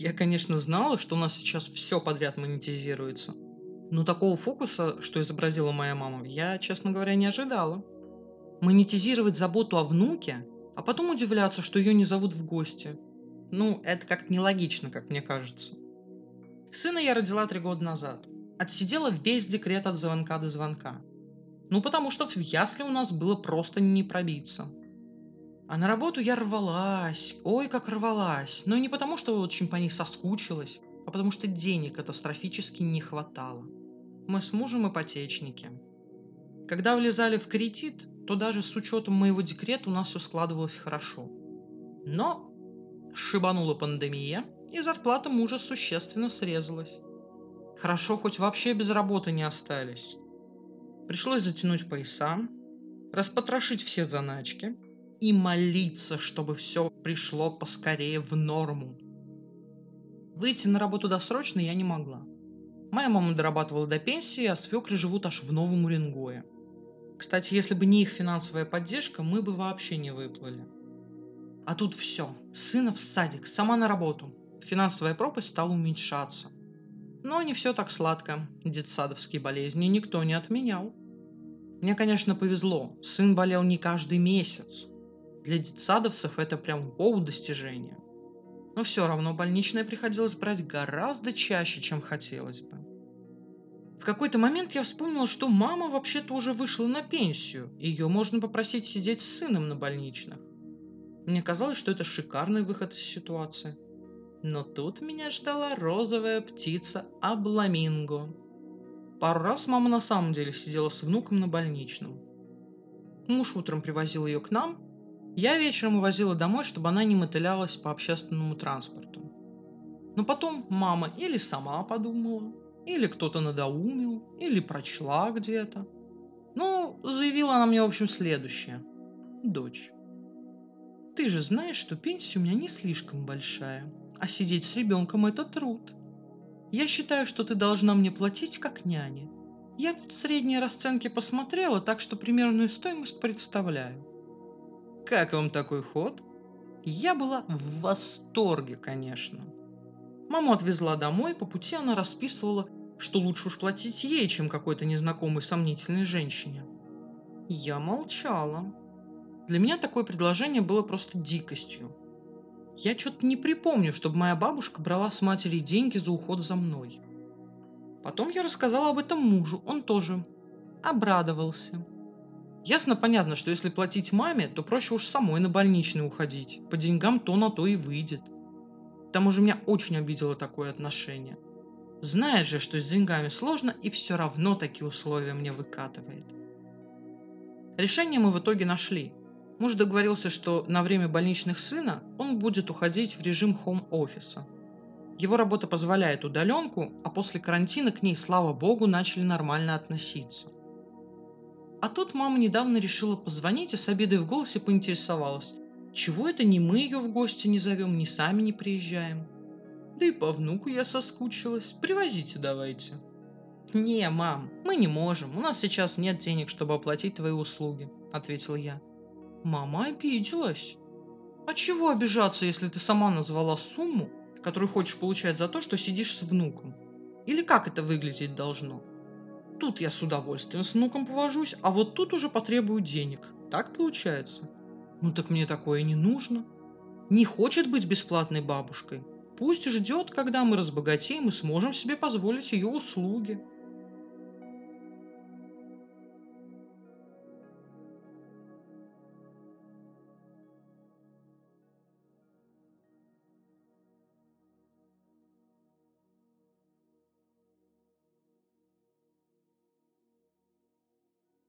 Я, конечно, знала, что у нас сейчас все подряд монетизируется. Но такого фокуса, что изобразила моя мама, я, честно говоря, не ожидала. Монетизировать заботу о внуке, а потом удивляться, что ее не зовут в гости. Ну, это как-то нелогично, как мне кажется. Сына я родила три года назад. Отсидела весь декрет от звонка до звонка. Ну, потому что в ясли у нас было просто не пробиться. А на работу я рвалась, ой, как рвалась. Но не потому, что очень по ней соскучилась, а потому что денег катастрофически не хватало. Мы с мужем ипотечники. Когда влезали в кредит, то даже с учетом моего декрета у нас все складывалось хорошо. Но шибанула пандемия, и зарплата мужа существенно срезалась. Хорошо, хоть вообще без работы не остались. Пришлось затянуть пояса, распотрошить все заначки и молиться, чтобы все пришло поскорее в норму. Выйти на работу досрочно я не могла. Моя мама дорабатывала до пенсии, а свекры живут аж в Новом Уренгое. Кстати, если бы не их финансовая поддержка, мы бы вообще не выплыли. А тут все. Сына в садик, сама на работу. Финансовая пропасть стала уменьшаться. Но не все так сладко. Детсадовские болезни никто не отменял. Мне, конечно, повезло. Сын болел не каждый месяц. Для детсадовцев это прям воу достижение. Но все равно больничное приходилось брать гораздо чаще, чем хотелось бы. В какой-то момент я вспомнила, что мама вообще-то уже вышла на пенсию, и ее можно попросить сидеть с сыном на больничных. Мне казалось, что это шикарный выход из ситуации. Но тут меня ждала розовая птица Абламинго. Пару раз мама на самом деле сидела с внуком на больничном. Муж утром привозил ее к нам, я вечером увозила домой, чтобы она не мотылялась по общественному транспорту. Но потом мама или сама подумала, или кто-то надоумил, или прочла где-то. Ну, заявила она мне, в общем, следующее. Дочь, ты же знаешь, что пенсия у меня не слишком большая, а сидеть с ребенком – это труд. Я считаю, что ты должна мне платить как няне. Я тут средние расценки посмотрела, так что примерную стоимость представляю. Как вам такой ход? Я была в восторге, конечно. Маму отвезла домой, по пути она расписывала, что лучше уж платить ей, чем какой-то незнакомой сомнительной женщине. Я молчала. Для меня такое предложение было просто дикостью. Я что-то не припомню, чтобы моя бабушка брала с матери деньги за уход за мной. Потом я рассказала об этом мужу, он тоже обрадовался. Ясно понятно, что если платить маме, то проще уж самой на больничный уходить. По деньгам то на то и выйдет. К тому же меня очень обидело такое отношение. Знает же, что с деньгами сложно, и все равно такие условия мне выкатывает. Решение мы в итоге нашли. Муж договорился, что на время больничных сына он будет уходить в режим хоум-офиса. Его работа позволяет удаленку, а после карантина к ней, слава богу, начали нормально относиться. А тут мама недавно решила позвонить и с обидой в голосе поинтересовалась, чего это ни мы ее в гости не зовем, ни сами не приезжаем. Да и по внуку я соскучилась, привозите давайте. «Не, мам, мы не можем, у нас сейчас нет денег, чтобы оплатить твои услуги», — ответил я. Мама обиделась. А чего обижаться, если ты сама назвала сумму, которую хочешь получать за то, что сидишь с внуком? Или как это выглядеть должно? Тут я с удовольствием с внуком повожусь, а вот тут уже потребую денег. Так получается? Ну так мне такое не нужно. Не хочет быть бесплатной бабушкой. Пусть ждет, когда мы разбогатеем и сможем себе позволить ее услуги.